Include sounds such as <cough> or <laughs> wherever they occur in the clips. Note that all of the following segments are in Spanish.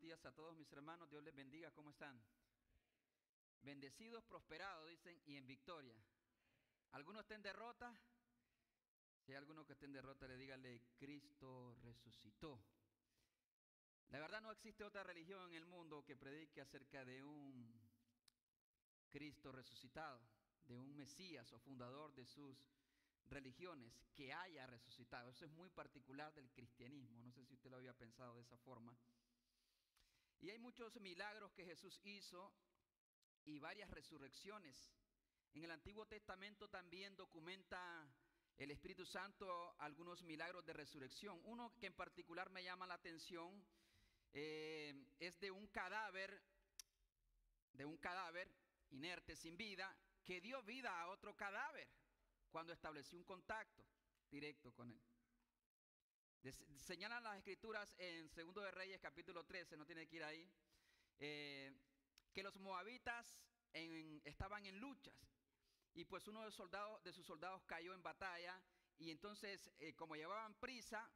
días a todos mis hermanos. Dios les bendiga. ¿Cómo están? Bendecidos, prosperados, dicen, y en victoria. ¿Alguno está en derrota? Si hay alguno que esté en derrota, le dígale, Cristo resucitó. La verdad no existe otra religión en el mundo que predique acerca de un Cristo resucitado, de un Mesías o fundador de sus religiones que haya resucitado. Eso es muy particular del cristianismo. No sé si usted lo había pensado de esa forma. Y hay muchos milagros que Jesús hizo y varias resurrecciones. En el Antiguo Testamento también documenta el Espíritu Santo algunos milagros de resurrección. Uno que en particular me llama la atención eh, es de un cadáver, de un cadáver inerte, sin vida, que dio vida a otro cadáver cuando estableció un contacto directo con él. Señalan las escrituras en Segundo de Reyes capítulo 13, no tiene que ir ahí, eh, que los moabitas estaban en luchas y pues uno de, sus soldados cayó en batalla y entonces eh, como llevaban prisa,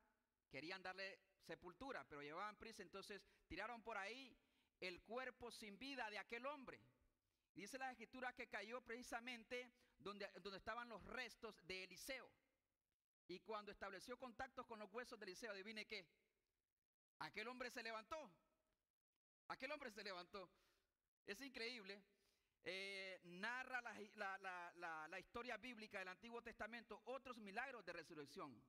querían darle sepultura, pero llevaban prisa, entonces tiraron por ahí el cuerpo sin vida de aquel hombre. Dice la escritura que cayó precisamente donde estaban los restos de Eliseo. Y cuando estableció contactos con los huesos de Eliseo, adivine qué. Aquel hombre se levantó. Aquel hombre se levantó. Es increíble. Eh, narra la, historia bíblica del Antiguo Testamento otros milagros de resurrección.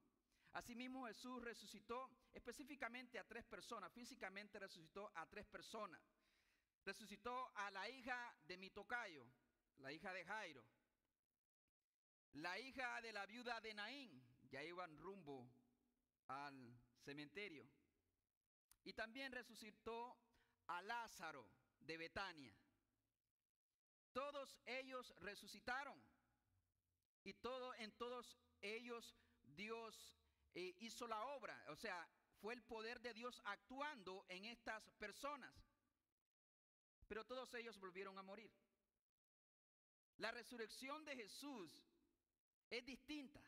Asimismo Jesús resucitó específicamente a tres personas, físicamente resucitó a tres personas. Resucitó a la hija de Mitocayo, la hija de Jairo, la hija de la viuda de Naín, ya iban rumbo al cementerio. Y también resucitó a Lázaro de Betania. Todos ellos resucitaron y todo en todos ellos Dios eh, hizo la obra, o sea, fue el poder de Dios actuando en estas personas. Pero todos ellos volvieron a morir. La resurrección de Jesús es distinta,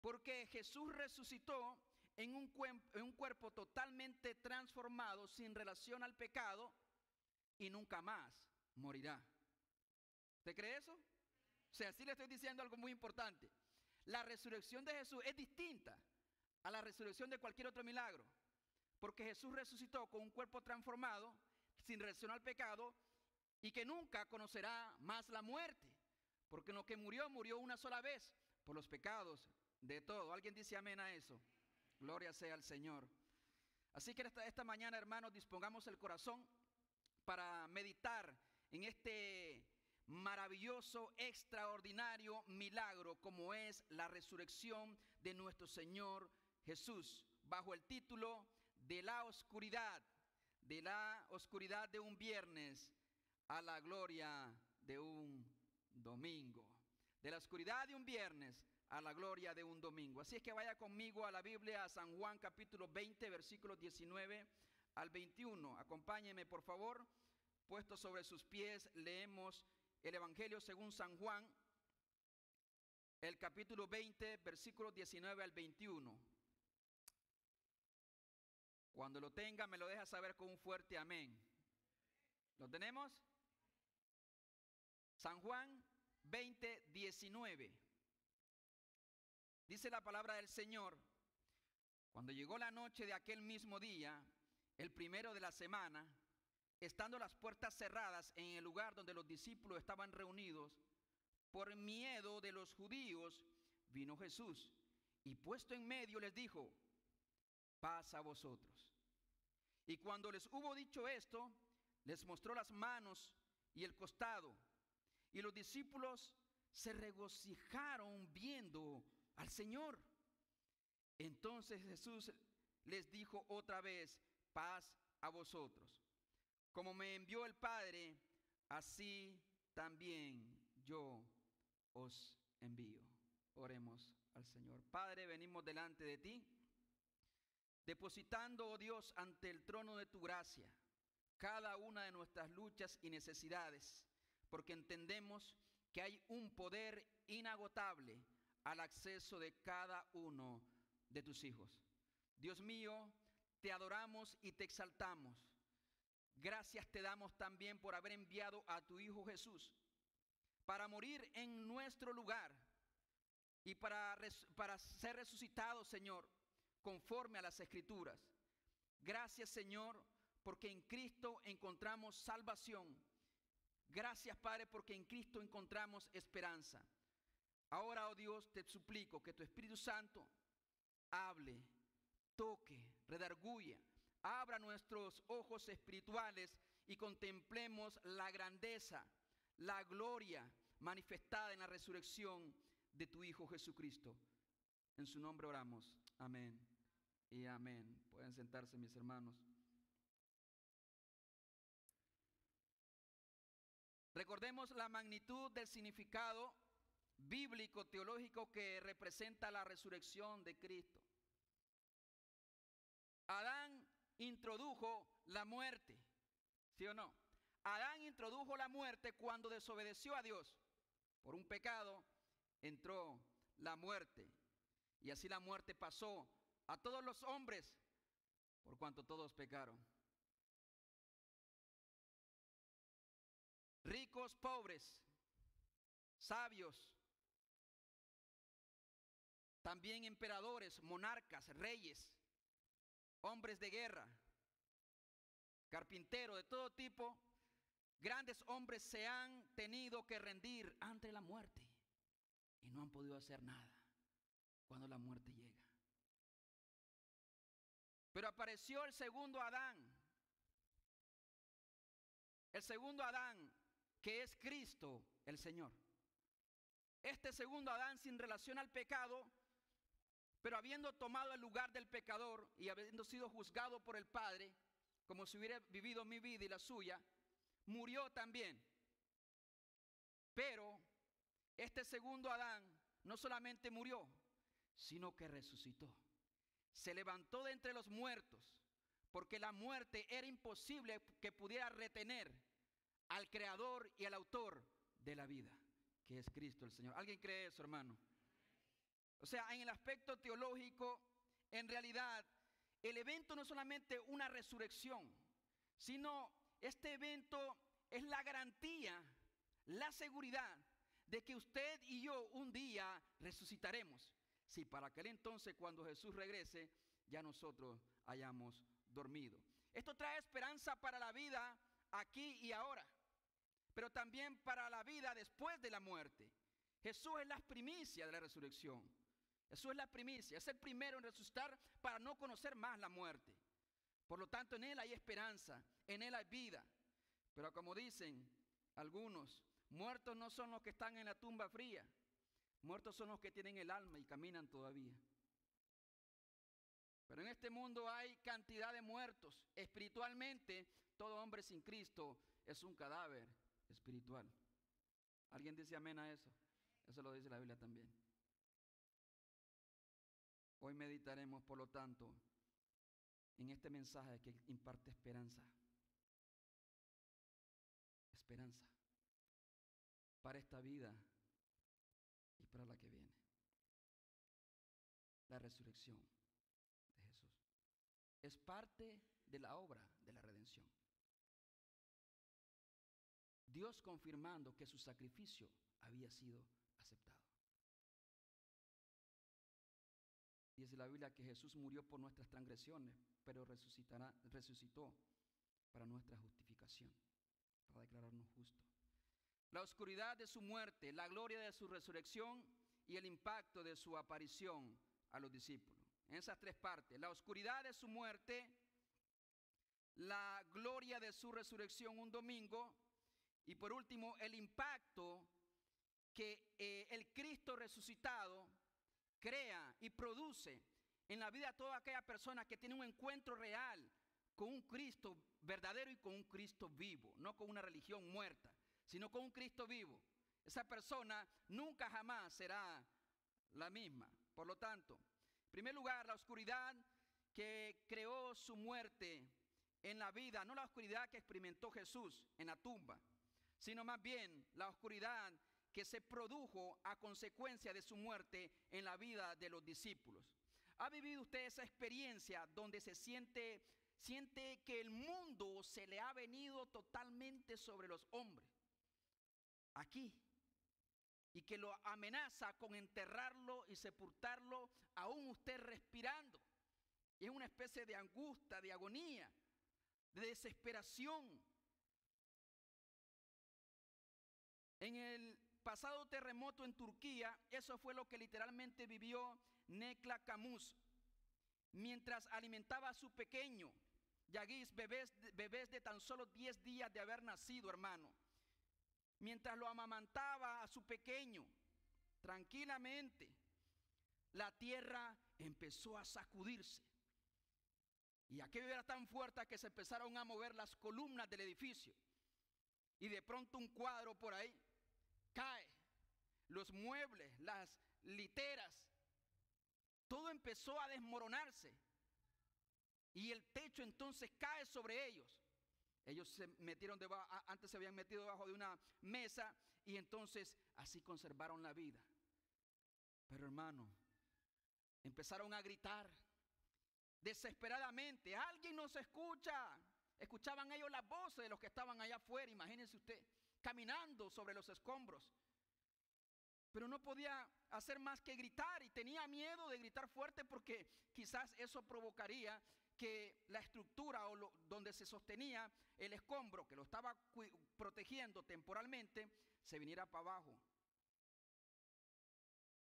porque Jesús resucitó en un, en un cuerpo totalmente transformado, sin relación al pecado, y nunca más morirá. ¿Usted cree eso? O sea, sí le estoy diciendo algo muy importante. La resurrección de Jesús es distinta a la resurrección de cualquier otro milagro. Porque Jesús resucitó con un cuerpo transformado, sin relación al pecado, y que nunca conocerá más la muerte. Porque lo que murió, murió una sola vez por los pecados de todo. ¿Alguien dice amén a eso? Gloria sea al Señor. Así que esta, esta mañana, hermanos, dispongamos el corazón para meditar en este maravilloso, extraordinario milagro como es la resurrección de nuestro Señor Jesús, bajo el título de la oscuridad, de la oscuridad de un viernes a la gloria de un domingo, de la oscuridad de un viernes a la gloria de un domingo. Así es que vaya conmigo a la Biblia, a San Juan capítulo 20, versículos 19 al 21. Acompáñeme, por favor. Puesto sobre sus pies, leemos el Evangelio según San Juan, el capítulo 20, versículos 19 al 21. Cuando lo tenga, me lo deja saber con un fuerte amén. ¿Lo tenemos? San Juan 20, 19. Dice la palabra del Señor, cuando llegó la noche de aquel mismo día, el primero de la semana, estando las puertas cerradas en el lugar donde los discípulos estaban reunidos, por miedo de los judíos, vino Jesús y puesto en medio les dijo, paz a vosotros. Y cuando les hubo dicho esto, les mostró las manos y el costado. Y los discípulos se regocijaron viendo al Señor. Entonces Jesús les dijo otra vez, paz a vosotros. Como me envió el Padre, así también yo os envío. Oremos al Señor. Padre, venimos delante de ti, depositando, oh Dios, ante el trono de tu gracia, cada una de nuestras luchas y necesidades, porque entendemos que hay un poder inagotable al acceso de cada uno de tus hijos. Dios mío, te adoramos y te exaltamos gracias te damos también por haber enviado a tu Hijo Jesús para morir en nuestro lugar y para, para ser resucitado, Señor, conforme a las escrituras. Gracias, Señor, porque en Cristo encontramos salvación. Gracias, Padre, porque en Cristo encontramos esperanza. Ahora, oh Dios, te suplico que tu Espíritu Santo hable, toque, redarguya, abra nuestros ojos espirituales y contemplemos la grandeza, la gloria manifestada en la resurrección de tu Hijo Jesucristo. En su nombre oramos. Amén y amén. Pueden sentarse mis hermanos. Recordemos la magnitud del significado bíblico, teológico que representa la resurrección de Cristo. Adán introdujo la muerte, ¿sí o no? Adán introdujo la muerte cuando desobedeció a Dios. Por un pecado entró la muerte. Y así la muerte pasó a todos los hombres por cuanto todos pecaron. Ricos, pobres, sabios, también emperadores, monarcas, reyes, hombres de guerra, carpinteros de todo tipo, grandes hombres se han tenido que rendir ante la muerte y no han podido hacer nada cuando la muerte llega. Pero apareció el segundo Adán, el segundo Adán que es Cristo el Señor. Este segundo Adán sin relación al pecado, pero habiendo tomado el lugar del pecador y habiendo sido juzgado por el Padre, como si hubiera vivido mi vida y la suya, murió también. Pero este segundo Adán no solamente murió, sino que resucitó. Se levantó de entre los muertos, porque la muerte era imposible que pudiera retener al creador y al autor de la vida, que es Cristo el Señor. ¿Alguien cree eso, hermano? O sea, en el aspecto teológico, en realidad, el evento no es solamente una resurrección, sino este evento es la garantía, la seguridad de que usted y yo un día resucitaremos. Si para aquel entonces, cuando Jesús regrese, ya nosotros hayamos dormido. Esto trae esperanza para la vida aquí y ahora, pero también para la vida después de la muerte. Jesús es la primicia de la resurrección. Jesús es la primicia, es el primero en resucitar para no conocer más la muerte. Por lo tanto, en Él hay esperanza, en Él hay vida. Pero como dicen algunos, muertos no son los que están en la tumba fría, muertos son los que tienen el alma y caminan todavía. Pero en este mundo hay cantidad de muertos. Espiritualmente, todo hombre sin Cristo es un cadáver espiritual. ¿Alguien dice amén a eso? Eso lo dice la Biblia también. Hoy meditaremos, por lo tanto, en este mensaje que imparte esperanza. Esperanza para esta vida y para la que viene. La resurrección de Jesús es parte de la obra de la redención. Dios confirmando que su sacrificio había sido aceptado. Dice la Biblia que Jesús murió por nuestras transgresiones, pero resucitará, resucitó para nuestra justificación, para declararnos justos. La oscuridad de su muerte, la gloria de su resurrección y el impacto de su aparición a los discípulos. En esas tres partes, la oscuridad de su muerte, la gloria de su resurrección un domingo y por último el impacto que eh, el Cristo resucitado crea y produce en la vida de toda aquella persona que tiene un encuentro real con un Cristo verdadero y con un Cristo vivo, no con una religión muerta, sino con un Cristo vivo. Esa persona nunca jamás será la misma. Por lo tanto, en primer lugar, la oscuridad que creó su muerte en la vida, no la oscuridad que experimentó Jesús en la tumba, sino más bien la oscuridad que se produjo a consecuencia de su muerte en la vida de los discípulos. ¿Ha vivido usted esa experiencia donde se siente siente que el mundo se le ha venido totalmente sobre los hombres. Aquí. Y que lo amenaza con enterrarlo y sepultarlo, aún usted respirando. Y es una especie de angustia, de agonía, de desesperación. En el pasado terremoto en Turquía, eso fue lo que literalmente vivió Nekla Camus, mientras alimentaba a su pequeño, Yagis, bebés, bebés de tan solo 10 días de haber nacido, hermano. Mientras lo amamantaba a su pequeño, tranquilamente, la tierra empezó a sacudirse. Y aquello era tan fuerte que se empezaron a mover las columnas del edificio. Y de pronto un cuadro por ahí cae. Los muebles, las literas, todo empezó a desmoronarse. Y el techo entonces cae sobre ellos. Ellos se metieron debajo, antes se habían metido debajo de una mesa y entonces así conservaron la vida. Pero hermano, empezaron a gritar desesperadamente, alguien nos escucha. Escuchaban ellos las voces de los que estaban allá afuera, imagínense usted, caminando sobre los escombros. Pero no podía hacer más que gritar y tenía miedo de gritar fuerte porque quizás eso provocaría que la estructura o donde se sostenía el escombro que lo estaba protegiendo temporalmente se viniera para abajo.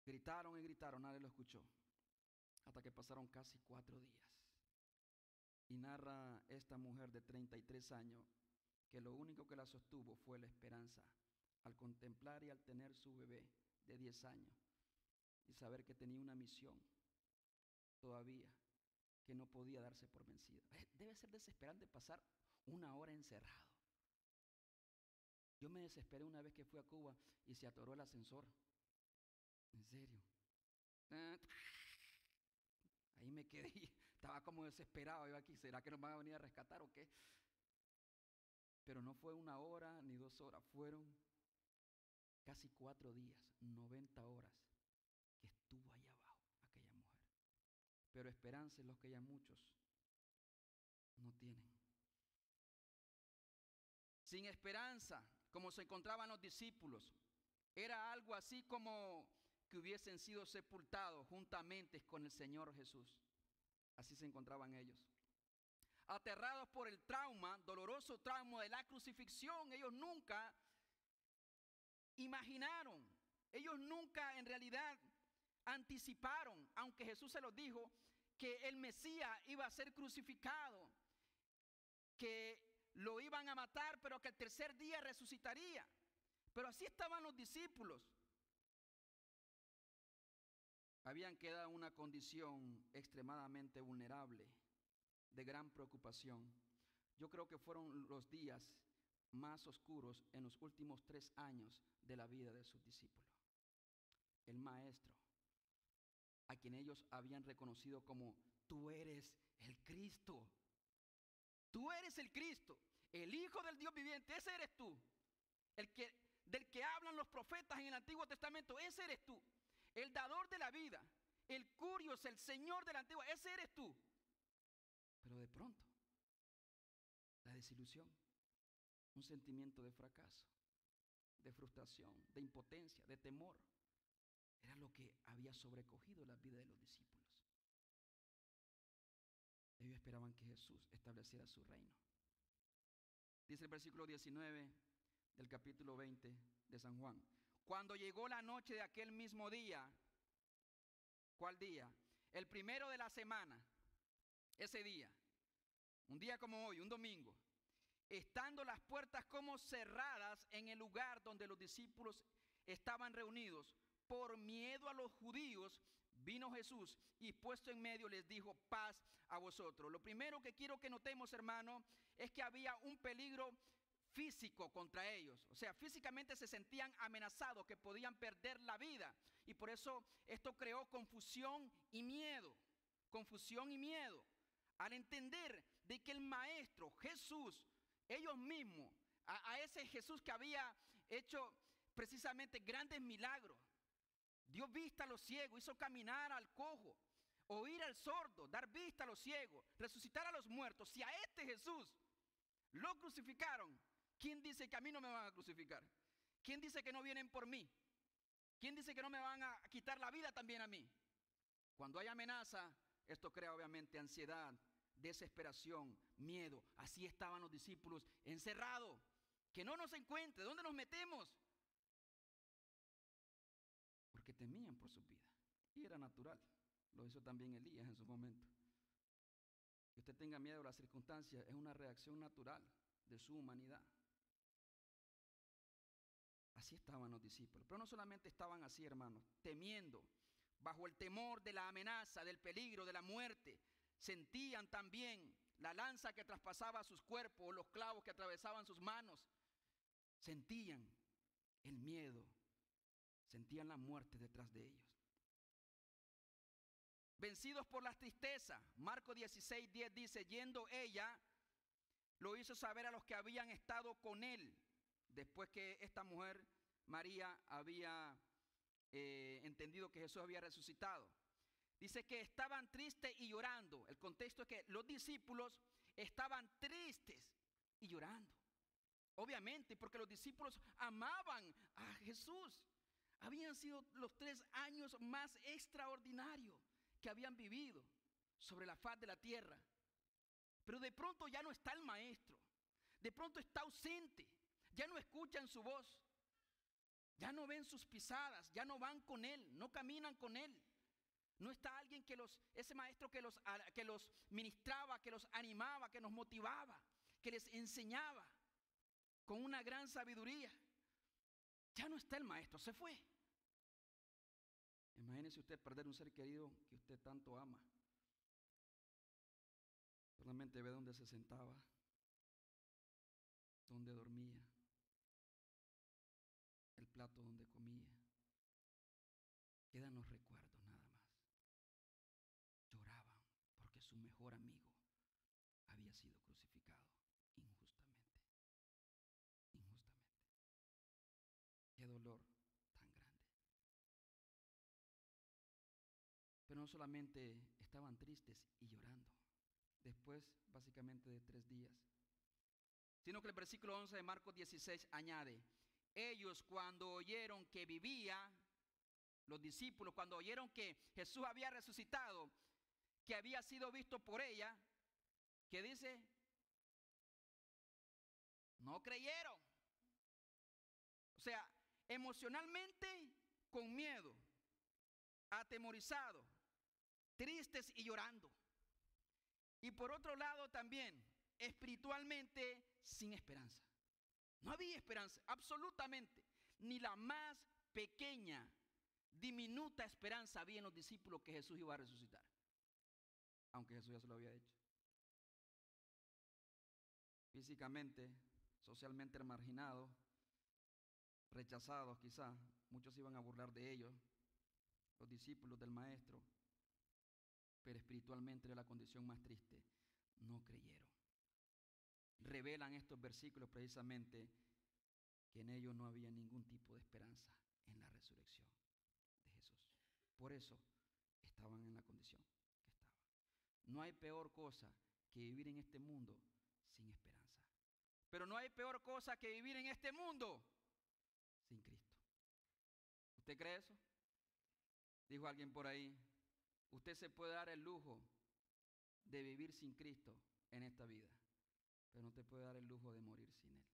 Gritaron y gritaron, nadie lo escuchó, hasta que pasaron casi cuatro días. Y narra esta mujer de 33 años que lo único que la sostuvo fue la esperanza al contemplar y al tener su bebé de 10 años y saber que tenía una misión todavía que no podía darse por vencida. <laughs> Debe ser desesperante pasar una hora encerrado. Yo me desesperé una vez que fui a Cuba y se atoró el ascensor. En serio. Ah, <laughs> ahí me quedé. <laughs> Estaba como desesperado. Iba aquí, ¿será que nos van a venir a rescatar o qué? Pero no fue una hora ni dos horas. Fueron casi cuatro días, 90 horas que estuvo allá pero esperanza es lo que ya muchos no tienen. Sin esperanza, como se encontraban los discípulos, era algo así como que hubiesen sido sepultados juntamente con el Señor Jesús. Así se encontraban ellos. Aterrados por el trauma, doloroso trauma de la crucifixión, ellos nunca imaginaron, ellos nunca en realidad anticiparon, aunque Jesús se los dijo, que el Mesías iba a ser crucificado, que lo iban a matar, pero que el tercer día resucitaría. Pero así estaban los discípulos. Habían quedado en una condición extremadamente vulnerable, de gran preocupación. Yo creo que fueron los días más oscuros en los últimos tres años de la vida de sus discípulos. El maestro, a quien ellos habían reconocido como tú eres el Cristo. Tú eres el Cristo, el Hijo del Dios viviente, ese eres tú. El que del que hablan los profetas en el Antiguo Testamento, ese eres tú. El dador de la vida, el curios, el Señor del Antiguo, ese eres tú. Pero de pronto, la desilusión, un sentimiento de fracaso, de frustración, de impotencia, de temor, era lo que había sobrecogido la vida de los discípulos. Ellos esperaban que Jesús estableciera su reino. Dice el versículo 19 del capítulo 20 de San Juan. Cuando llegó la noche de aquel mismo día, ¿cuál día? El primero de la semana, ese día, un día como hoy, un domingo, estando las puertas como cerradas en el lugar donde los discípulos estaban reunidos, por miedo a los judíos, vino Jesús y puesto en medio les dijo paz a vosotros. Lo primero que quiero que notemos, hermano, es que había un peligro físico contra ellos. O sea, físicamente se sentían amenazados, que podían perder la vida. Y por eso esto creó confusión y miedo. Confusión y miedo. Al entender de que el Maestro, Jesús, ellos mismos, a, ese Jesús que había hecho precisamente grandes milagros, dio vista a los ciegos, hizo caminar al cojo. oír al sordo, dar vista a los ciegos, resucitar a los muertos, si a este Jesús lo crucificaron, ¿quién dice que a mí no me van a crucificar? ¿Quién dice que no vienen por mí? ¿Quién dice que no me van a quitar la vida también a mí? Cuando hay amenaza, esto crea obviamente ansiedad, desesperación, miedo. Así estaban los discípulos encerrados. Que no nos encuentre. ¿Dónde nos metemos? Porque temían por su vida. Y era natural. Lo hizo también Elías en su momento. Que usted tenga miedo a las circunstancias es una reacción natural de su humanidad. Así estaban los discípulos. Pero no solamente estaban así, hermanos, temiendo, bajo el temor de la amenaza, del peligro, de la muerte. Sentían también la lanza que traspasaba sus cuerpos, los clavos que atravesaban sus manos. Sentían el miedo, sentían la muerte detrás de ellos. Vencidos por la tristeza, Marco 16, 10 dice, yendo ella, lo hizo saber a los que habían estado con él, después que esta mujer, María, había eh, entendido que Jesús había resucitado. Dice que estaban tristes y llorando. El contexto es que los discípulos estaban tristes y llorando. Obviamente, porque los discípulos amaban a Jesús. Habían sido los tres años más extraordinarios que habían vivido sobre la faz de la tierra. Pero de pronto ya no está el maestro. De pronto está ausente. Ya no escuchan su voz. Ya no ven sus pisadas, ya no van con Él, no caminan con Él. No está alguien que los, ese maestro que los, que los ministraba, que los animaba, que nos motivaba, que les enseñaba con una gran sabiduría. Ya no está el maestro, se fue. Imagínese usted perder un ser querido que usted tanto ama. Solamente ve dónde se sentaba, dónde dormía, plato donde comía. Quedan los recuerdos nada más. Lloraban porque su mejor amigo había sido crucificado injustamente. Injustamente. Qué dolor tan grande. Pero no solamente estaban tristes y llorando, después básicamente de tres días, sino que el versículo 11 de Marcos 16 añade, ellos cuando oyeron que vivía, los discípulos cuando oyeron que Jesús había resucitado, que había sido visto por ella, que dice, no creyeron. O sea, emocionalmente con miedo, atemorizados, tristes y llorando. Y por otro lado también, espiritualmente sin esperanza. No había esperanza, absolutamente. Ni la más pequeña, diminuta esperanza había en los discípulos que Jesús iba a resucitar. Aunque Jesús ya se lo había hecho. Físicamente, socialmente marginados, rechazados quizá, muchos iban a burlar de ellos, los discípulos del Maestro, pero espiritualmente era la condición más triste, no creyeron revelan estos versículos precisamente que en ellos no había ningún tipo de esperanza en la resurrección de Jesús. Por eso estaban en la condición que estaban. No hay peor cosa que vivir en este mundo sin esperanza. Pero no hay peor cosa que vivir en este mundo sin Cristo. ¿Usted cree eso? Dijo alguien por ahí, usted se puede dar el lujo de vivir sin Cristo en esta vida pero no te puede dar el lujo de morir sin Él.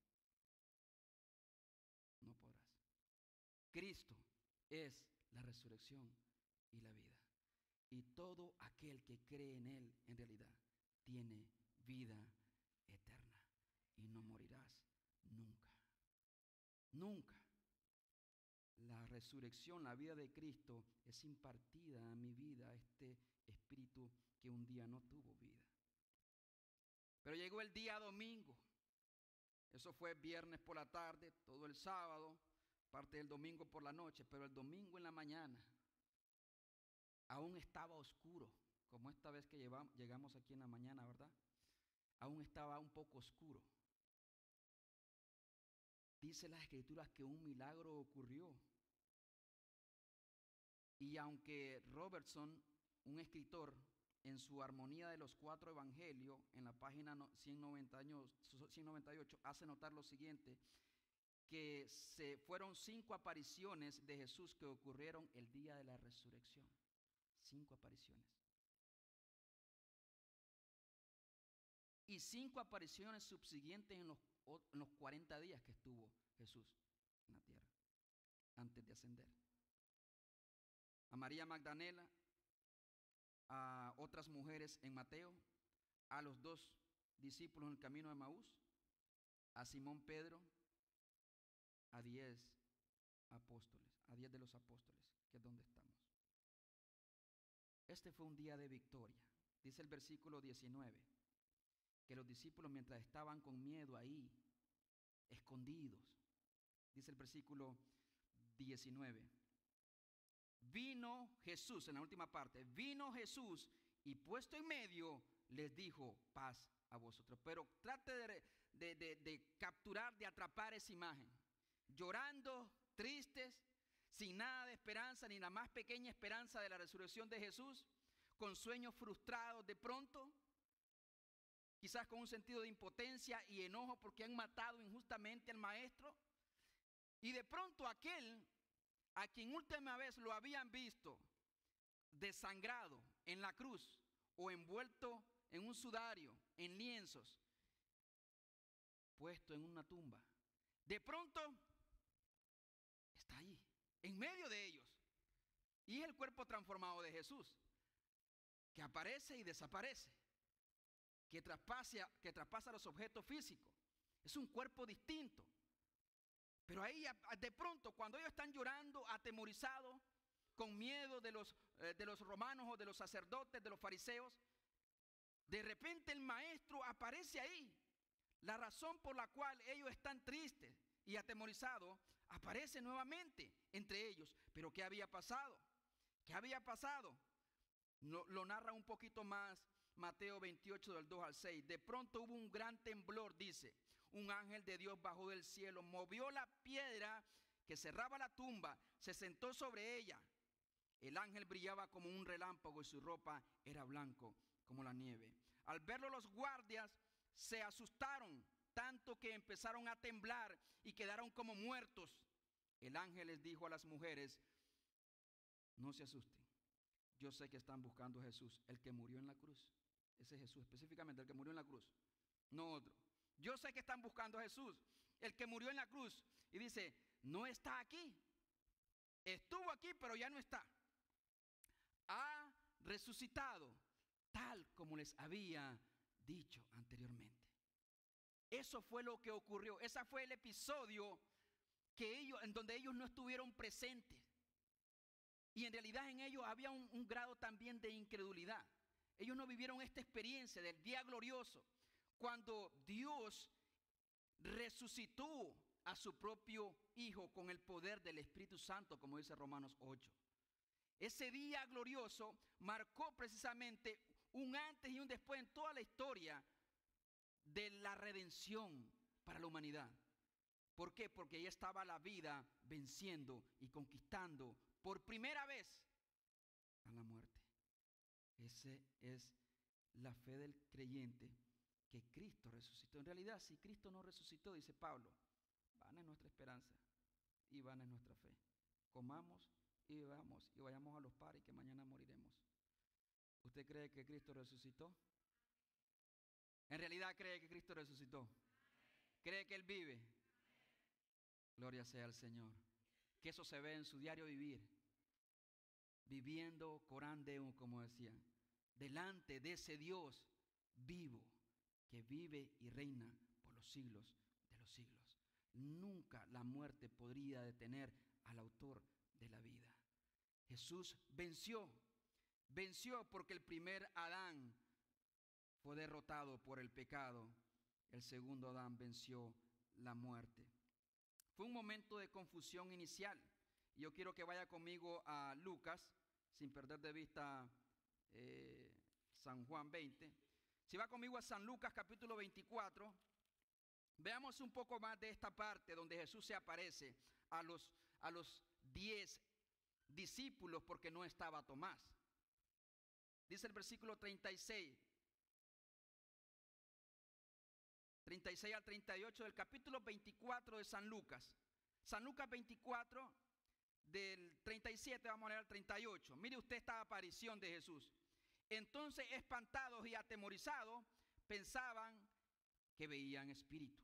No podrás. Cristo es la resurrección y la vida. Y todo aquel que cree en Él, en realidad, tiene vida eterna. Y no morirás nunca. Nunca. La resurrección, la vida de Cristo es impartida a mi vida, a este espíritu que un día no tuvo vida. Pero llegó el día domingo. Eso fue viernes por la tarde, todo el sábado, parte del domingo por la noche, pero el domingo en la mañana aún estaba oscuro, como esta vez que llegamos aquí en la mañana, ¿verdad? Aún estaba un poco oscuro. Dice las escrituras que un milagro ocurrió. Y aunque Robertson un escritor, en su armonía de los cuatro evangelios, en la página 198, hace notar lo siguiente, que se fueron cinco apariciones de Jesús que ocurrieron el día de la resurrección. Cinco apariciones. Y cinco apariciones subsiguientes en los, en los 40 días que estuvo Jesús en la tierra, antes de ascender. A María Magdalena, a otras mujeres en Mateo, a los dos discípulos en el camino de Maús, a Simón Pedro, a diez apóstoles, a diez de los apóstoles, que es donde estamos. Este fue un día de victoria. Dice el versículo 19, que los discípulos mientras estaban con miedo ahí, escondidos, dice el versículo 19, vino Jesús, en la última parte, vino Jesús y puesto en medio les dijo paz a vosotros. Pero trate de, de capturar, de atrapar esa imagen llorando, tristes, sin nada de esperanza, ni la más pequeña esperanza de la resurrección de Jesús, con sueños frustrados de pronto, quizás con un sentido de impotencia y enojo porque han matado injustamente al maestro. Y de pronto aquel a quien última vez lo habían visto desangrado en la cruz o envuelto en un sudario, en lienzos, puesto en una tumba. De pronto en medio de ellos. Y es el cuerpo transformado de Jesús, que aparece y desaparece, que traspasa, que traspasa los objetos físicos. Es un cuerpo distinto. Pero ahí de pronto, cuando ellos están llorando, atemorizados, con miedo de los, eh, de los romanos o de los sacerdotes, de los fariseos, de repente el maestro aparece ahí. La razón por la cual ellos están tristes y atemorizados aparece nuevamente entre ellos. Pero ¿qué había pasado? ¿Qué había pasado? lo narra un poquito más Mateo 28 del 2 al 6. De pronto hubo un gran temblor, dice. Un ángel de Dios bajó del cielo, movió la piedra que cerraba la tumba, se sentó sobre ella. El ángel brillaba como un relámpago y su ropa era blanco como la nieve. Al verlo los guardias se asustaron tanto que empezaron a temblar y quedaron como muertos. El ángel les dijo a las mujeres, no se asusten, yo sé que están buscando a Jesús, el que murió en la cruz. Ese Jesús, específicamente el que murió en la cruz, no otro. Yo sé que están buscando a Jesús, el que murió en la cruz. Y dice, no está aquí. Estuvo aquí, pero ya no está. Ha resucitado, tal como les había dicho anteriormente. Eso fue lo que ocurrió. Ese fue el episodio que ellos, en donde ellos no estuvieron presentes. Y en realidad en ellos había un, un grado también de incredulidad. Ellos no vivieron esta experiencia del día glorioso, cuando Dios resucitó a su propio Hijo con el poder del Espíritu Santo, como dice Romanos 8. Ese día glorioso marcó precisamente un antes y un después en toda la historia de la redención para la humanidad. ¿Por qué? Porque ahí estaba la vida venciendo y conquistando por primera vez a la muerte. Esa es la fe del creyente que Cristo resucitó. En realidad, si Cristo no resucitó, dice Pablo, van es nuestra esperanza y van es nuestra fe. Comamos y bebamos y vayamos a los pares que mañana moriremos. ¿Usted cree que Cristo resucitó? En realidad cree que Cristo resucitó. Cree que Él vive. Gloria sea al Señor. Que eso se ve en su diario vivir. Viviendo corandeo, como decía. Delante de ese Dios vivo que vive y reina por los siglos de los siglos. Nunca la muerte podría detener al autor de la vida. Jesús venció. Venció porque el primer Adán fue derrotado por el pecado, el segundo Adán venció la muerte. Fue un momento de confusión inicial. Yo quiero que vaya conmigo a Lucas, sin perder de vista eh, San Juan 20. Si va conmigo a San Lucas capítulo 24, veamos un poco más de esta parte donde Jesús se aparece a los, a los diez discípulos porque no estaba Tomás. Dice el versículo 36. 36 al 38 del capítulo 24 de San Lucas. San Lucas 24 del 37 vamos a leer al 38. Mire usted esta aparición de Jesús. Entonces espantados y atemorizados pensaban que veían espíritu.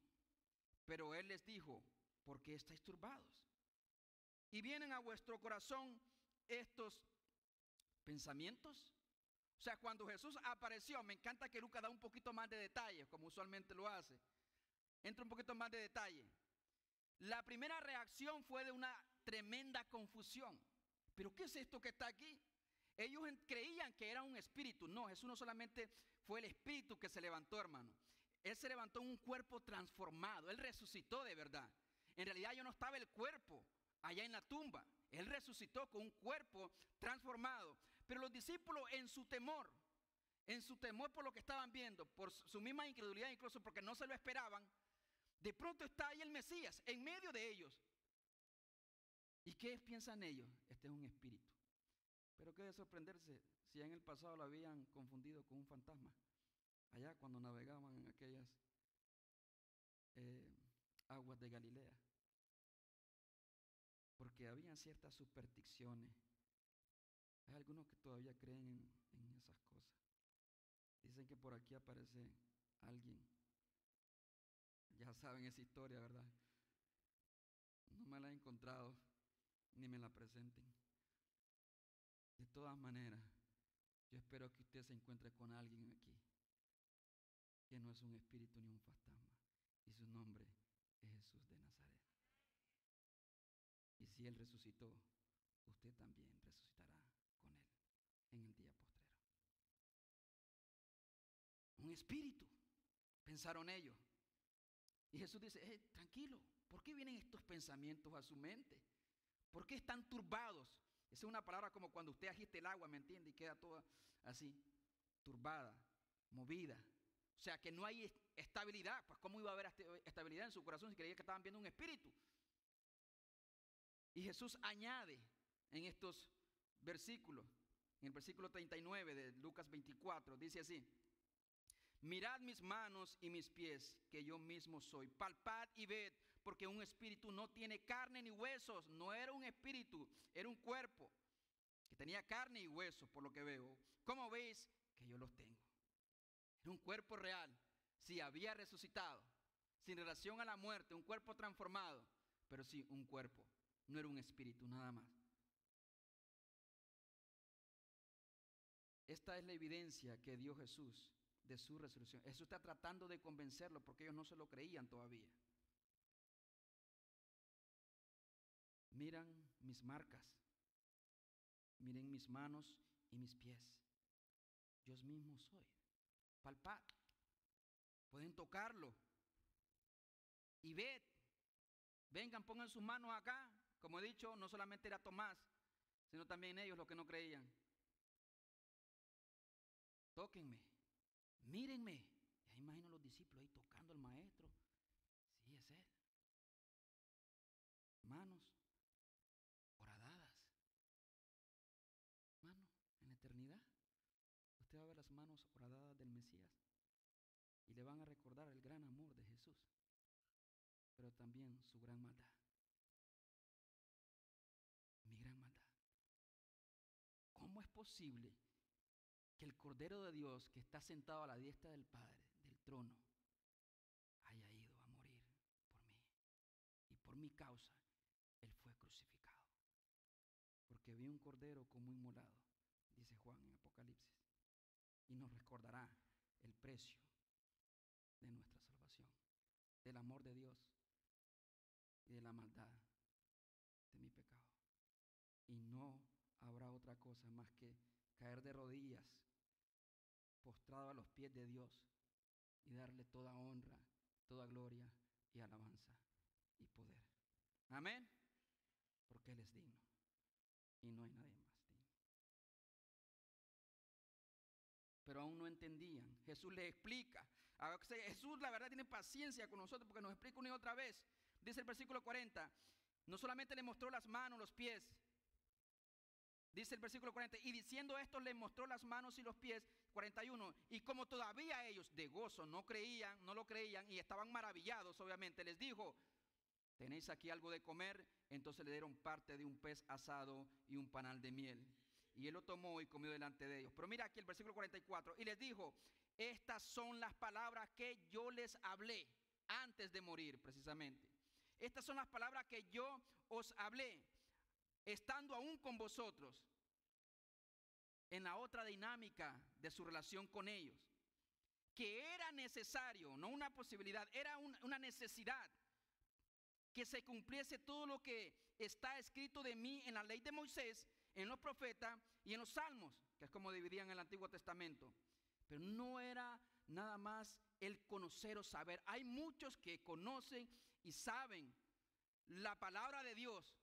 Pero él les dijo, ¿por qué estáis turbados? Y vienen a vuestro corazón estos pensamientos. O sea, cuando Jesús apareció, me encanta que Lucas da un poquito más de detalles, como usualmente lo hace. Entra un poquito más de detalle. La primera reacción fue de una tremenda confusión. ¿Pero qué es esto que está aquí? Ellos creían que era un espíritu. No, Jesús no solamente fue el espíritu que se levantó, hermano. Él se levantó en un cuerpo transformado. Él resucitó de verdad. En realidad yo no estaba el cuerpo allá en la tumba. Él resucitó con un cuerpo transformado. Pero los discípulos en su temor, en su temor por lo que estaban viendo, por su misma incredulidad, incluso porque no se lo esperaban, de pronto está ahí el Mesías en medio de ellos. ¿Y qué piensan ellos? Este es un espíritu. Pero qué de sorprenderse si en el pasado lo habían confundido con un fantasma. Allá cuando navegaban en aquellas eh, aguas de Galilea. Porque habían ciertas supersticiones. Hay algunos que todavía creen en, esas cosas. Dicen que por aquí aparece alguien. Ya saben esa historia, ¿verdad? No me la he encontrado ni me la presenten. De todas maneras, yo espero que usted se encuentre con alguien aquí que no es un espíritu ni un fantasma y su nombre es Jesús de Nazaret. Y si Él resucitó, usted también resucitará con Él en el día postrero. Un espíritu, pensaron ellos. Y Jesús dice, eh, tranquilo, ¿por qué vienen estos pensamientos a su mente? ¿Por qué están turbados? Esa es una palabra como cuando usted agite el agua, ¿me entiende? Y queda toda así, turbada, movida. O sea, que no hay estabilidad. Pues ¿cómo iba a haber estabilidad en su corazón si creía que estaban viendo un espíritu? Y Jesús añade en estos versículos, en el versículo 39 de Lucas 24, dice así, mirad mis manos y mis pies, que yo mismo soy, palpad y ved, porque un espíritu no tiene carne ni huesos, no era un espíritu, era un cuerpo que tenía carne y huesos, por lo que veo. ¿Cómo veis que yo los tengo? Era un cuerpo real, sí, había resucitado, sin relación a la muerte, un cuerpo transformado, pero sí, un cuerpo, no era un espíritu, nada más. Esta es la evidencia que dio Jesús de su resurrección. Jesús está tratando de convencerlo porque ellos no se lo creían todavía. Miran mis marcas, miren mis manos y mis pies. Yo mismo soy. Palpad. Pueden tocarlo. Y ved. Vengan, pongan sus manos acá. Como he dicho, no solamente era Tomás, sino también ellos los que no creían. Tóquenme. Mírenme. Y ahí imagino los discípulos ahí tocando al maestro. Sí, es él. Manos usted va a ver las manos horadadas del Mesías y le van a recordar el gran amor de Jesús, pero también su gran maldad. Mi gran maldad. ¿Cómo es posible que el Cordero de Dios que está sentado a la diestra del Padre, del trono, haya ido a morir por mí? Y por mi causa, Él fue crucificado. Porque vi un Cordero como inmolado, dice Juan en Apocalipsis y nos recordará el precio de nuestra salvación, del amor de Dios y de la maldad de mi pecado. Y no habrá otra cosa más que caer de rodillas, postrado a los pies de Dios y darle toda honra, toda gloria y alabanza y poder. Amén. Porque Él es digno y no hay nadie más. pero aún no entendían. Jesús les explica. Jesús la verdad tiene paciencia con nosotros porque nos explica una y otra vez. Dice el versículo 40, no solamente le mostró las manos, los pies, Dice el versículo 40, y diciendo esto le mostró las manos y los pies, 41, y como todavía ellos de gozo no creían, no lo creían y estaban maravillados, obviamente, les dijo, ¿tenéis aquí algo de comer? Entonces le dieron parte de un pez asado y un panal de miel. Y él lo tomó y comió delante de ellos. Pero mira aquí el versículo 44, y les dijo, estas son las palabras que yo les hablé antes de morir, precisamente. Estas son las palabras que yo os hablé estando aún con vosotros en la otra dinámica de su relación con ellos, que era necesario, no una posibilidad, era una necesidad que se cumpliese todo lo que está escrito de mí en la ley de Moisés, en los profetas y en los salmos, que es como dividían el Antiguo Testamento. Pero no era nada más el conocer o saber. Hay muchos que conocen y saben la palabra de Dios,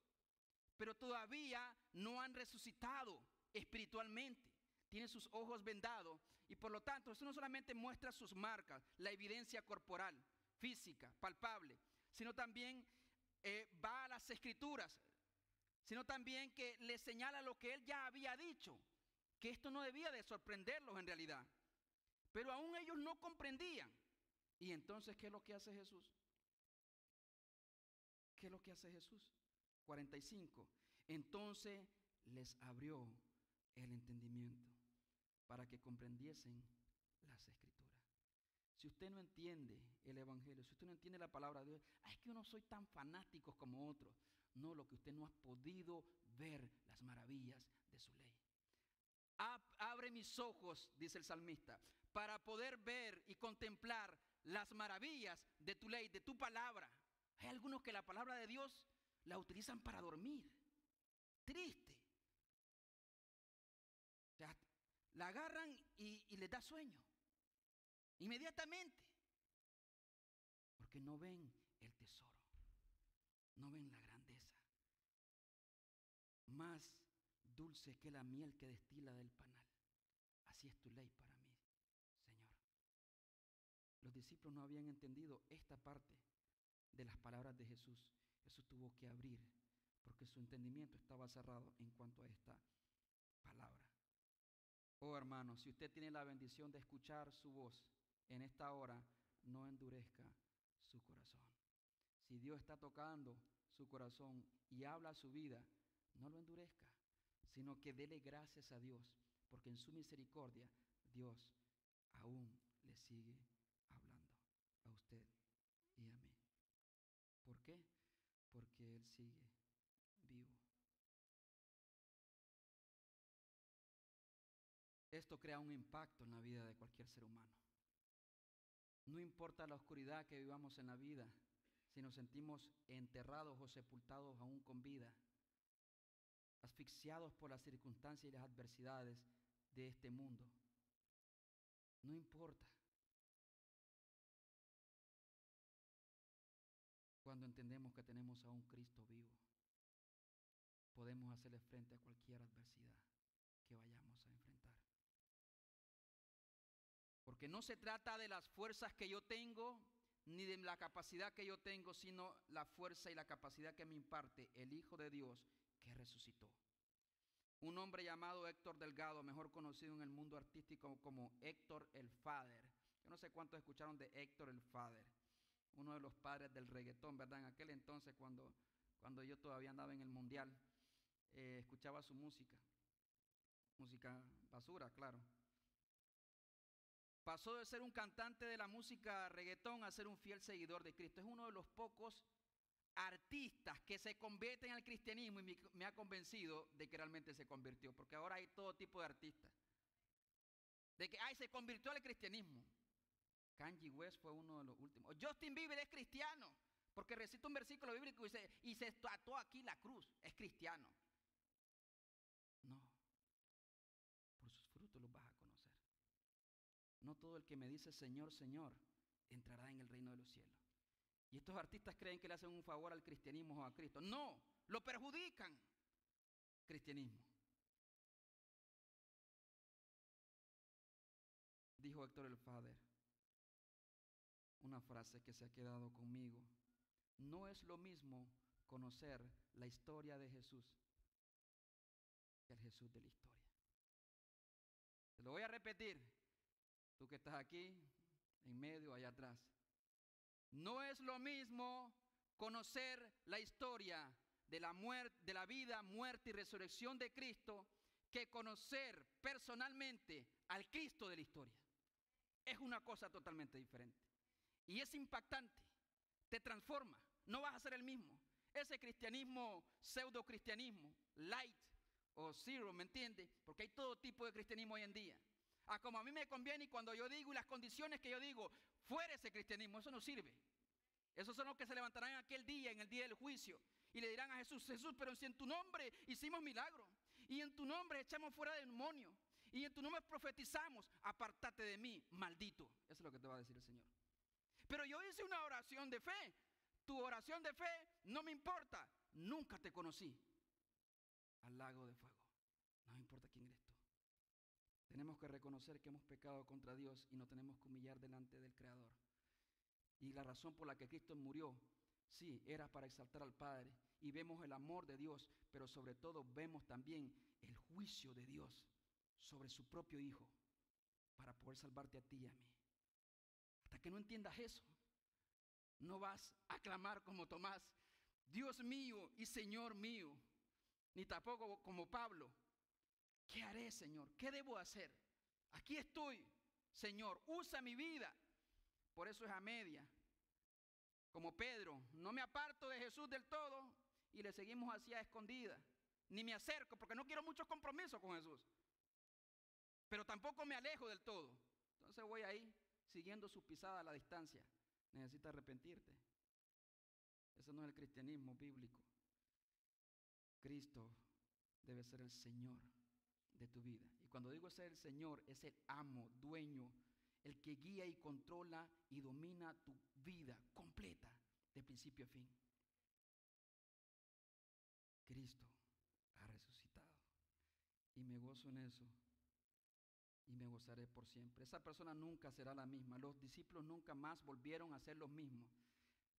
pero todavía no han resucitado espiritualmente. Tienen sus ojos vendados y por lo tanto eso no solamente muestra sus marcas, la evidencia corporal, física, palpable, sino también eh, va a las escrituras, sino también que le señala lo que él ya había dicho, que esto no debía de sorprenderlos en realidad. Pero aún ellos no comprendían. Y entonces, ¿qué es lo que hace Jesús? ¿Qué es lo que hace Jesús? 45. Entonces les abrió el entendimiento para que comprendiesen las escrituras. Si usted no entiende el Evangelio, si usted no entiende la palabra de Dios, es que yo no soy tan fanático como otros. No, lo que usted no ha podido ver las maravillas de su ley. Abre mis ojos, dice el salmista, para poder ver y contemplar las maravillas de tu ley, de tu palabra. Hay algunos que la palabra de Dios la utilizan para dormir. Triste. O sea, la agarran y, y les da sueño. Inmediatamente. Porque no ven el tesoro. No ven la grandeza. Más dulce que la miel que destila del panal. Así es tu ley para mí, Señor. Los discípulos no habían entendido esta parte de las palabras de Jesús. Jesús tuvo que abrir porque su entendimiento estaba cerrado en cuanto a esta palabra. Oh hermano, si usted tiene la bendición de escuchar su voz en esta hora, no endurezca su corazón. Si Dios está tocando su corazón y habla su vida, no lo endurezca, sino que dele gracias a Dios, porque en su misericordia Dios aún le sigue hablando a usted y a mí. ¿Por qué? Porque Él sigue vivo. Esto crea un impacto en la vida de cualquier ser humano. No importa la oscuridad que vivamos en la vida, si nos sentimos enterrados o sepultados aún con vida, asfixiados por las circunstancias y las adversidades de este mundo. No importa. Cuando entendemos que tenemos a un Cristo vivo, podemos hacerle frente a cualquier adversidad que vayamos a enfrentar. Porque no se trata de las fuerzas que yo tengo, ni de la capacidad que yo tengo, sino la fuerza y la capacidad que me imparte el Hijo de Dios que resucitó. Un hombre llamado Héctor Delgado, mejor conocido en el mundo artístico como Héctor el Father. Yo no sé cuántos escucharon de Héctor el Father, uno de los padres del reggaetón, ¿verdad? En aquel entonces, cuando, cuando yo todavía andaba en el mundial, eh, escuchaba su música. Música basura, claro. Pasó de ser un cantante de la música reggaetón a ser un fiel seguidor de Cristo. Es uno de los pocos artistas que se convierten al cristianismo y me, ha convencido de que realmente se convirtió, porque ahora hay todo tipo de artistas. De que, ay, se convirtió al cristianismo. Kanye West fue uno de los últimos. Justin Bieber es cristiano, porque recita un versículo bíblico y se, y se tatuó aquí la cruz. Es cristiano. No. Por sus frutos los vas a conocer. No todo el que me dice Señor, Señor, entrará en el reino de los cielos. Y estos artistas creen que le hacen un favor al cristianismo o a Cristo. No, lo perjudican. Cristianismo. Dijo Héctor el Father una frase que se ha quedado conmigo. No es lo mismo conocer la historia de Jesús que el Jesús de la historia. Lo voy a repetir. Tú que estás aquí, en medio, allá atrás. No es lo mismo conocer la historia de la muerte, de la vida, muerte y resurrección de Cristo que conocer personalmente al Cristo de la historia. Es una cosa totalmente diferente. Y es impactante, te transforma, no vas a ser el mismo. Ese cristianismo, pseudo cristianismo, light o zero, ¿me entiendes? Porque hay todo tipo de cristianismo hoy en día. A como a mí me conviene y cuando yo digo y las condiciones que yo digo, fuera ese cristianismo, eso no sirve. Esos son los que se levantarán aquel día, en el día del juicio, y le dirán a Jesús, Jesús, pero si en tu nombre hicimos milagros, y en tu nombre echamos fuera demonios, y en tu nombre profetizamos, apártate de mí, maldito. Eso es lo que te va a decir el Señor. Pero yo hice una oración de fe. Tu oración de fe no me importa. Nunca te conocí. Al lago de fuego. No me importa quién eres tú. Tenemos que reconocer que hemos pecado contra Dios y no tenemos que humillar delante del Creador. Y la razón por la que Cristo murió, sí, era para exaltar al Padre. Y vemos el amor de Dios, pero sobre todo vemos también el juicio de Dios sobre su propio Hijo para poder salvarte a ti y a mí. Hasta que no entiendas eso, no vas a clamar como Tomás, Dios mío y Señor mío, ni tampoco como Pablo. ¿Qué haré, Señor? ¿Qué debo hacer? Aquí estoy, Señor, usa mi vida. Por eso es a media. Como Pedro, no me aparto de Jesús del todo y le seguimos así a escondida. Ni me acerco porque no quiero muchos compromisos con Jesús. Pero tampoco me alejo del todo. Entonces voy ahí siguiendo sus pisadas a la distancia. Necesitas arrepentirte. Eso no es el cristianismo bíblico. Cristo debe ser el Señor de tu vida. Y cuando digo ser el Señor, es el amo, dueño, el que guía y controla y domina tu vida completa, de principio a fin. Cristo ha resucitado. Y me gozo en eso y me gozaré por siempre. Esa persona nunca será la misma. Los discípulos nunca más volvieron a ser los mismos.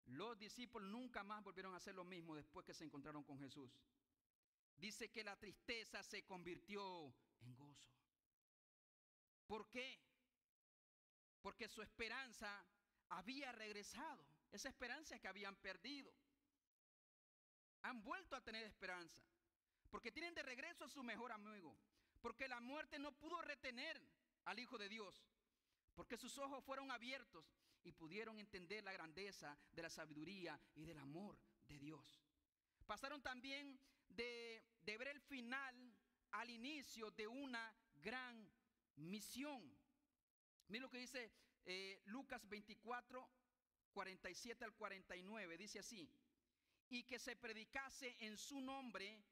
Los discípulos nunca más volvieron a ser lo mismo después que se encontraron con Jesús. Dice que la tristeza se convirtió en gozo. ¿Por qué? Porque su esperanza había regresado. Esa esperanza que habían perdido. Han vuelto a tener esperanza. Porque tienen de regreso a su mejor amigo. Porque la muerte no pudo retener al Hijo de Dios. Porque sus ojos fueron abiertos y pudieron entender la grandeza de la sabiduría y del amor de Dios. Pasaron también de, ver el final al inicio de una gran misión. Miren lo que dice eh, Lucas 24, 47 al 49. Dice así, y que se predicase en su nombre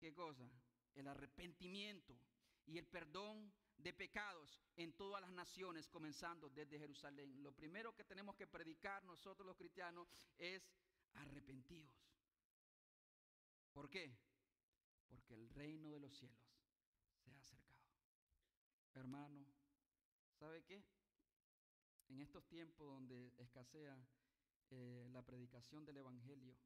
¿Qué cosa? El arrepentimiento y el perdón de pecados en todas las naciones, comenzando desde Jerusalén. Lo primero que tenemos que predicar nosotros los cristianos es arrepentidos. ¿Por qué? Porque el reino de los cielos se ha acercado. Hermano, ¿sabe qué? En estos tiempos donde escasea eh, la predicación del Evangelio,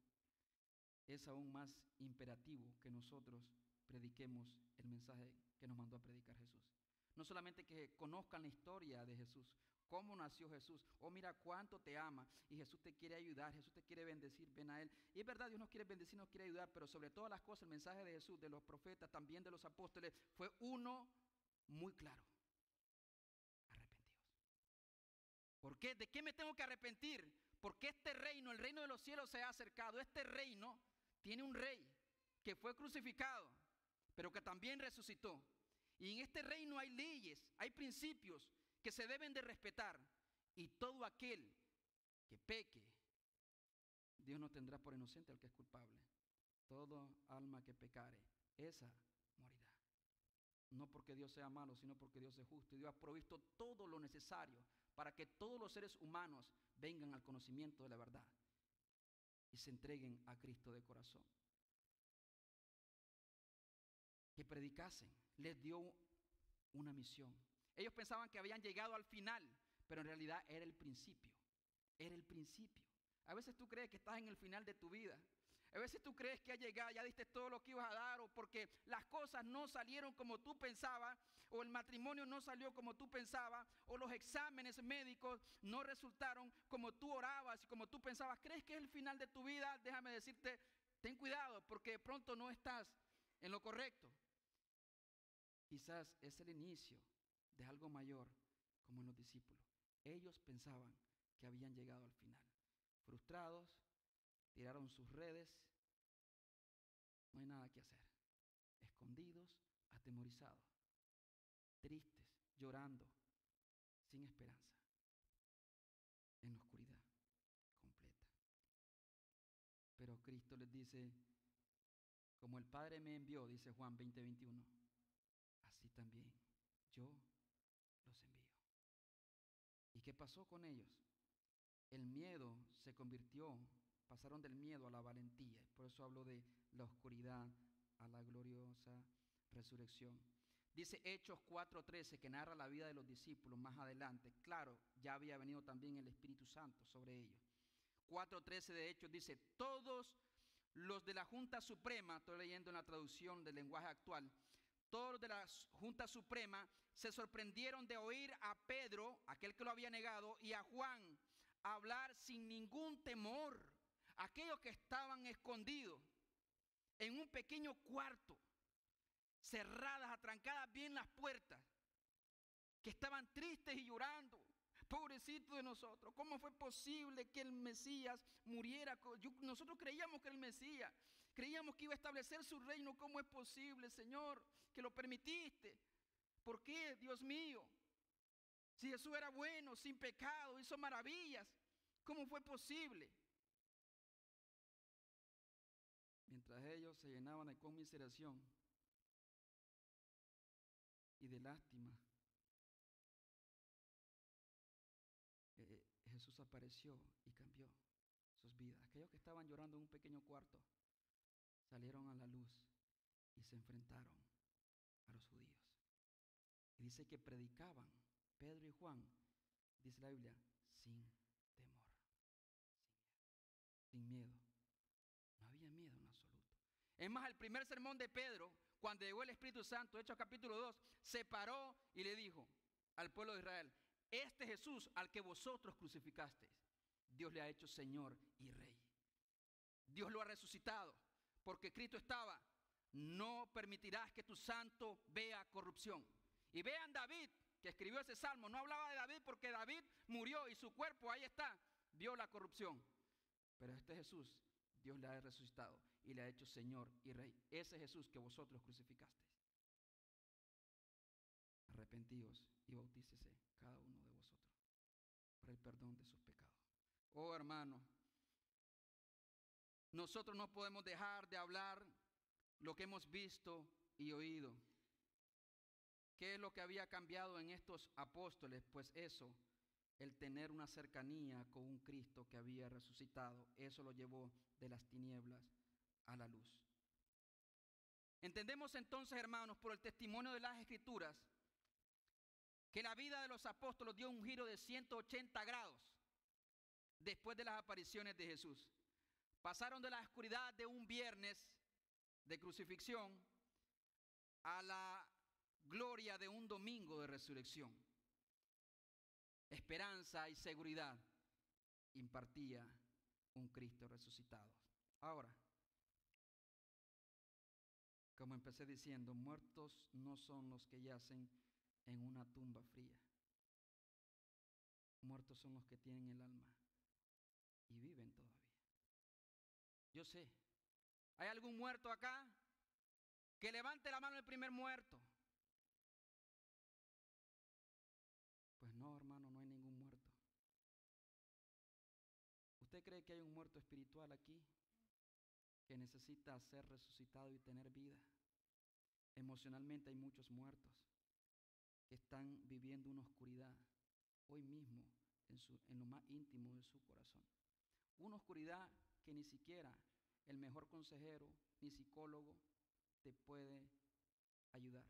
es aún más imperativo que nosotros prediquemos el mensaje que nos mandó a predicar Jesús. No solamente que conozcan la historia de Jesús, cómo nació Jesús, oh mira cuánto te ama y Jesús te quiere ayudar, Jesús te quiere bendecir, ven a Él. Y es verdad, Dios nos quiere bendecir, nos quiere ayudar, pero sobre todas las cosas el mensaje de Jesús, de los profetas, también de los apóstoles, fue uno muy claro. Arrepentidos. ¿Por qué? ¿De qué me tengo que arrepentir? Porque este reino, el reino de los cielos se ha acercado. Este reino tiene un rey que fue crucificado, pero que también resucitó. Y en este reino hay leyes, hay principios que se deben de respetar. Y todo aquel que peque, Dios no tendrá por inocente al que es culpable. Todo alma que pecare, esa morirá. No porque Dios sea malo, sino porque Dios es justo. Y Dios ha provisto todo lo necesario para que todos los seres humanos vengan al conocimiento de la verdad y se entreguen a Cristo de corazón. Que predicasen, les dio una misión. Ellos pensaban que habían llegado al final, pero en realidad era el principio. Era el principio. A veces tú crees que estás en el final de tu vida. A veces tú crees que ha llegado, ya diste todo lo que ibas a dar, o porque las cosas no salieron como tú pensabas, o el matrimonio no salió como tú pensabas, o los exámenes médicos no resultaron como tú orabas y como tú pensabas. ¿Crees que es el final de tu vida? Déjame decirte, ten cuidado, porque de pronto no estás en lo correcto. Quizás es el inicio de algo mayor, como en los discípulos. Ellos pensaban que habían llegado al final. Frustrados, tiraron sus redes, no hay nada que hacer. Escondidos, atemorizados, tristes, llorando, sin esperanza, en la oscuridad completa. Pero Cristo les dice, como el Padre me envió, dice Juan 20:21, así también yo los envío. ¿Y qué pasó con ellos? El miedo se convirtió pasaron del miedo a la valentía. Por eso hablo de la oscuridad a la gloriosa resurrección. Dice Hechos 4:13 que narra la vida de los discípulos más adelante. Claro, ya había venido también el Espíritu Santo sobre ellos. 4:13 de Hechos dice, todos los de la Junta Suprema, estoy leyendo en la traducción del lenguaje actual, todos los de la Junta Suprema se sorprendieron de oír a Pedro, aquel que lo había negado, y a Juan hablar sin ningún temor aquellos que estaban escondidos en un pequeño cuarto, cerradas, atrancadas bien las puertas, que estaban tristes y llorando. Pobrecito de nosotros, ¿cómo fue posible que el Mesías muriera? nosotros creíamos que el Mesías, creíamos que iba a establecer su reino. ¿Cómo es posible, Señor, que lo permitiste? ¿Por qué, Dios mío? Si Jesús era bueno, sin pecado, hizo maravillas, ¿cómo fue posible? Mientras ellos se llenaban de conmiseración y de lástima, eh, eh, Jesús apareció y cambió sus vidas. Aquellos que estaban llorando en un pequeño cuarto salieron a la luz y se enfrentaron a los judíos. Y dice que predicaban Pedro y Juan, dice la Biblia, sin temor, sin miedo. Es más, el primer sermón de Pedro, cuando llegó el Espíritu Santo, Hechos capítulo 2, se paró y le dijo al pueblo de Israel, este Jesús al que vosotros crucificasteis, Dios le ha hecho Señor y Rey. Dios lo ha resucitado, porque Cristo estaba, no permitirás que tu santo vea corrupción. Y vean David, que escribió ese salmo, no hablaba de David porque David murió y su cuerpo ahí está, vio la corrupción. Pero este Jesús, Dios le ha resucitado y le ha hecho Señor y Rey. Ese Jesús que vosotros crucificasteis. Arrepentíos y bautícese cada uno de vosotros por el perdón de sus pecados. Oh hermano, nosotros no podemos dejar de hablar lo que hemos visto y oído. ¿Qué es lo que había cambiado en estos apóstoles? Pues eso, el tener una cercanía con un Cristo que había resucitado, eso lo llevó de las tinieblas a la luz. Entendemos entonces, hermanos, por el testimonio de las Escrituras, que la vida de los apóstoles dio un giro de 180 grados después de las apariciones de Jesús. Pasaron de la oscuridad de un viernes de crucifixión a la gloria de un domingo de resurrección. Esperanza y seguridad impartía un Cristo resucitado. Ahora, como empecé diciendo, muertos no son los que yacen en una tumba fría. Muertos son los que tienen el alma y viven todavía. Yo sé, ¿hay algún muerto acá? Que levante la mano el primer muerto. Cree que hay un muerto espiritual aquí? que necesita ser resucitado y tener vida. Emocionalmente hay muchos muertos que están viviendo una oscuridad hoy mismo en, su, en lo más íntimo de su corazón. Una oscuridad que ni siquiera el mejor consejero ni psicólogo te puede ayudar.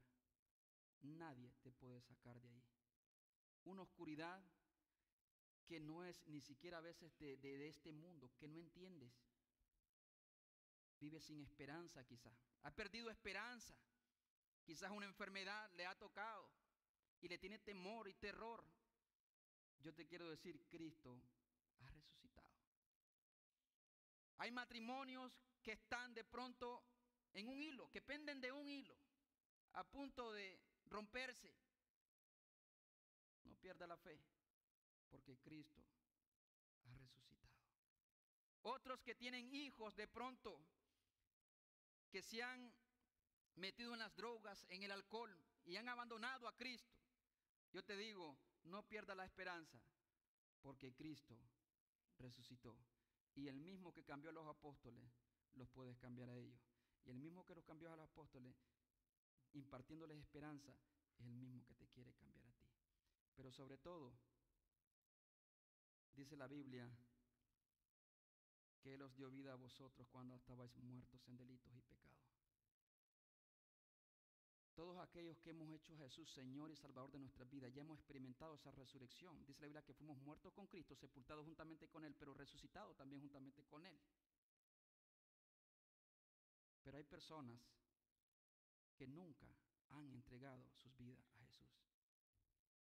Nadie te puede sacar de ahí. Una oscuridad que no es ni siquiera a veces de, de este mundo, que no entiendes vive sin esperanza quizás. Ha perdido esperanza. Quizás una enfermedad le ha tocado y le tiene temor y terror. Yo te quiero decir, Cristo ha resucitado. Hay matrimonios que están de pronto en un hilo, que penden de un hilo, a punto de romperse. No pierda la fe, porque Cristo ha resucitado. Otros que tienen hijos de pronto, que se han metido en las drogas, en el alcohol y han abandonado a Cristo. Yo te digo, no pierda la esperanza, porque Cristo resucitó. Y el mismo que cambió a los apóstoles, los puedes cambiar a ellos. Y el mismo que los cambió a los apóstoles, impartiéndoles esperanza, es el mismo que te quiere cambiar a ti. Pero sobre todo, dice la Biblia, que Él os dio vida a vosotros cuando estabais muertos en delitos y pecados. Todos aquellos que hemos hecho a Jesús Señor y Salvador de nuestras vidas, ya hemos experimentado esa resurrección. Dice la Biblia que fuimos muertos con Cristo, sepultados juntamente con Él, pero resucitados también juntamente con Él. Pero hay personas que nunca han entregado sus vidas a Jesús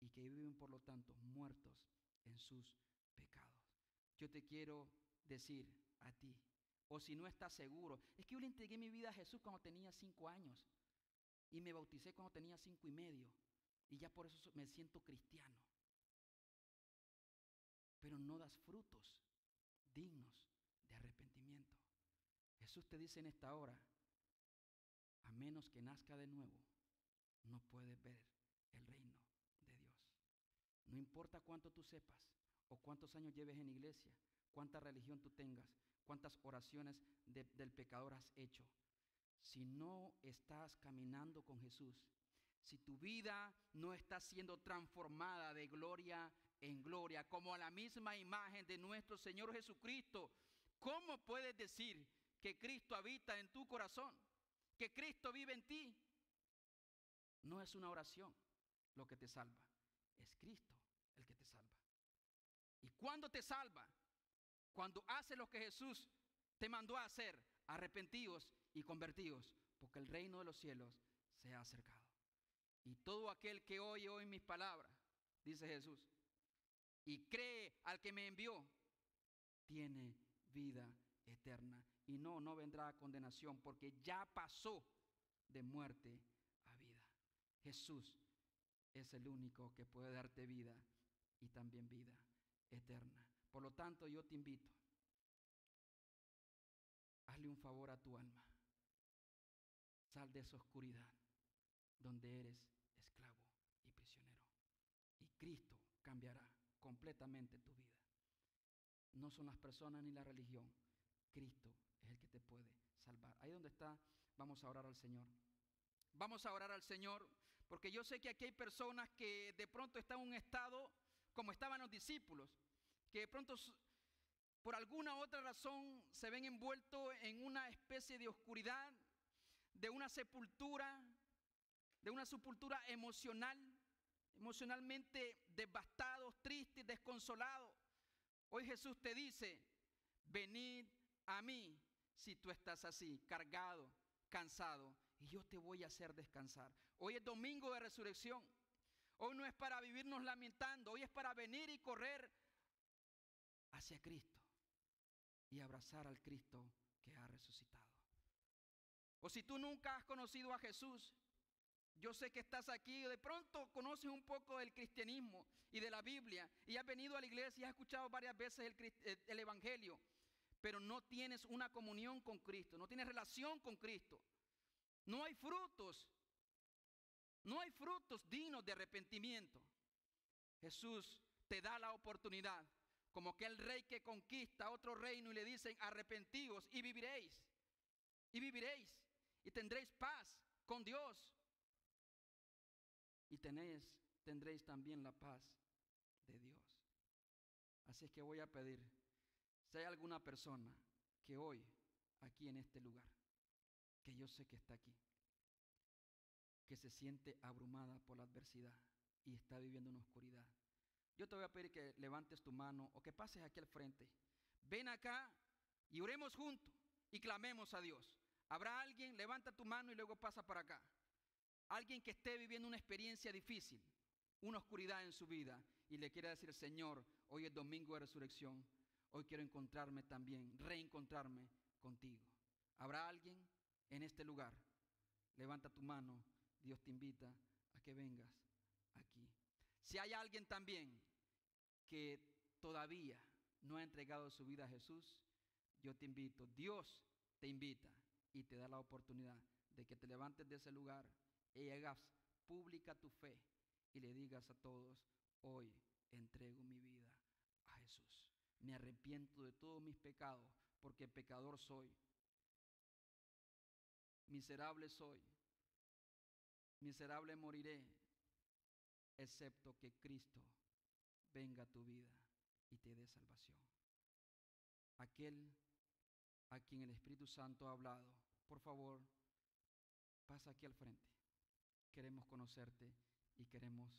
y que viven por lo tanto muertos en sus pecados. Yo te quiero decir a ti, o si no estás seguro, es que yo le entregué mi vida a Jesús cuando tenía cinco años y me bauticé cuando tenía cinco y medio y ya por eso me siento cristiano. Pero no das frutos dignos de arrepentimiento. Jesús te dice en esta hora, a menos que nazca de nuevo, no puedes ver el reino de Dios. No importa cuánto tú sepas o cuántos años lleves en iglesia, cuánta religión tú tengas, cuántas oraciones del pecador has hecho, si no estás caminando con Jesús, si tu vida no está siendo transformada de gloria en gloria, como a la misma imagen de nuestro Señor Jesucristo, ¿cómo puedes decir que Cristo habita en tu corazón? Que Cristo vive en ti. No es una oración lo que te salva, es Cristo el que te salva. ¿Y cuándo te salva? Cuando haces lo que Jesús te mandó a hacer, arrepentidos y convertidos, porque el reino de los cielos se ha acercado. Y todo aquel que oye hoy mis palabras, dice Jesús, y cree al que me envió, tiene vida eterna. Y no, no vendrá a condenación, porque ya pasó de muerte a vida. Jesús es el único que puede darte vida y también vida eterna. Por lo tanto, yo te invito, hazle un favor a tu alma. Sal de esa oscuridad donde eres esclavo y prisionero. Y Cristo cambiará completamente tu vida. No son las personas ni la religión. Cristo es el que te puede salvar. Ahí donde está, vamos a orar al Señor. Vamos a orar al Señor, porque yo sé que aquí hay personas que de pronto están en un estado como estaban los discípulos, que de pronto por alguna otra razón se ven envueltos en una especie de oscuridad, de una sepultura, de una sepultura emocional, emocionalmente devastados, tristes, desconsolados. Hoy Jesús te dice, venid a mí si tú estás así, cargado, cansado, y yo te voy a hacer descansar. Hoy es domingo de resurrección. Hoy no es para vivirnos lamentando, hoy es para venir y correr hacia Cristo y abrazar al Cristo que ha resucitado. O si tú nunca has conocido a Jesús, yo sé que estás aquí y de pronto conoces un poco del cristianismo y de la Biblia y has venido a la iglesia y has escuchado varias veces el, el, Evangelio, pero no tienes una comunión con Cristo, no tienes relación con Cristo. No hay frutos, no hay frutos dignos de arrepentimiento. Jesús te da la oportunidad, como aquel rey que conquista otro reino y le dicen arrepentíos y viviréis, y viviréis y tendréis paz con Dios. Y tenéis, tendréis también la paz de Dios. Así es que voy a pedir, si hay alguna persona que hoy, aquí en este lugar, que yo sé que está aquí, que se siente abrumada por la adversidad y está viviendo una oscuridad, yo te voy a pedir que levantes tu mano o que pases aquí al frente. Ven acá y oremos juntos. y clamemos a Dios. Habrá alguien, levanta tu mano y luego pasa para acá. Alguien que esté viviendo una experiencia difícil, una oscuridad en su vida y le quiera decir, Señor, hoy es domingo de resurrección, hoy quiero encontrarme también, reencontrarme contigo. ¿Habrá alguien en este lugar? Levanta tu mano, Dios te invita a que vengas aquí. Si hay alguien también que todavía no ha entregado su vida a Jesús, yo te invito, Dios te invita y te da la oportunidad de que te levantes de ese lugar y hagas pública tu fe y le digas a todos, hoy entrego mi vida a Jesús. Me arrepiento de todos mis pecados porque pecador soy. Miserable soy. Miserable moriré, excepto que Cristo venga a tu vida y te dé salvación. Aquel a quien el Espíritu Santo ha hablado, por favor, pasa aquí al frente. Queremos conocerte y queremos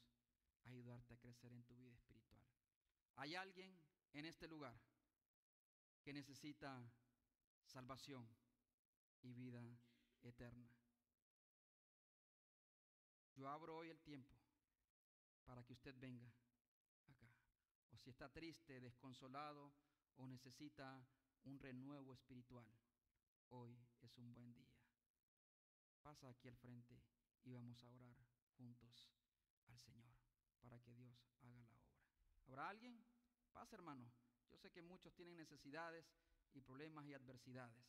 ayudarte a crecer en tu vida espiritual. ¿Hay alguien en este lugar que necesita salvación y vida eterna? Yo abro hoy el tiempo para que usted venga acá. O si está triste, desconsolado o necesita un renuevo espiritual, hoy es un buen día. Pasa aquí al frente y vamos a orar juntos al Señor para que Dios haga la obra. ¿Habrá alguien? Pasa, hermano. Yo sé que muchos tienen necesidades y problemas y adversidades.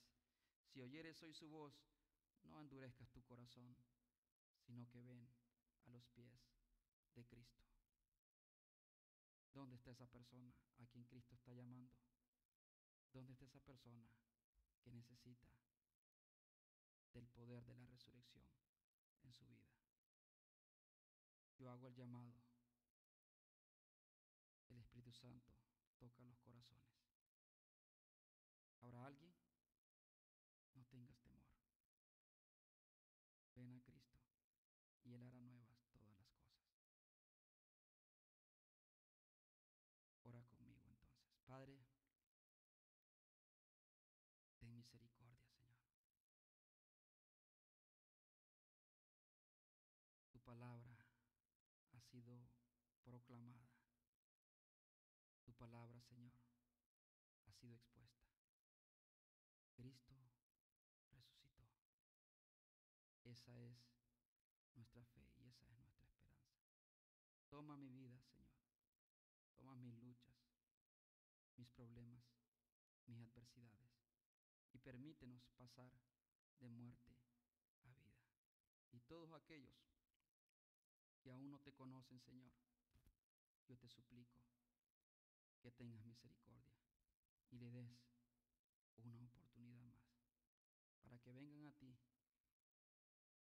Si oyeres hoy su voz, no endurezcas tu corazón, sino que ven a los pies de Cristo. ¿Dónde está esa persona a quien Cristo está llamando? ¿Dónde está esa persona que necesita del poder de la resurrección en su vida? Yo hago el llamado. El Espíritu Santo toca los corazones. ¿Habrá alguien? No tengas temor. Ven a Cristo y Él hará nuevas todas las cosas. Ora conmigo entonces. Padre, ten misericordia, Señor. Tu palabra ha sido proclamada. Tu palabra, Señor, ha sido expuesta. Cristo resucitó. Esa es nuestra fe y esa es nuestra esperanza. Toma mi vida, Señor. Toma mis luchas, mis problemas, mis adversidades y permítenos pasar de muerte a vida. Y todos aquellos que aún no te conocen, Señor, yo te suplico que tengas misericordia y le des una oportunidad más para que vengan a ti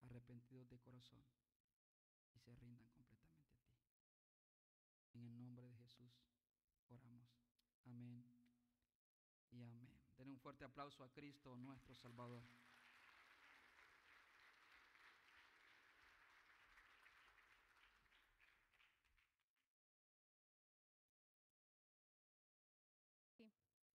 arrepentidos de corazón y se rindan completamente a ti. En el nombre de Jesús oramos. Amén y amén. Den un fuerte aplauso a Cristo, nuestro Salvador.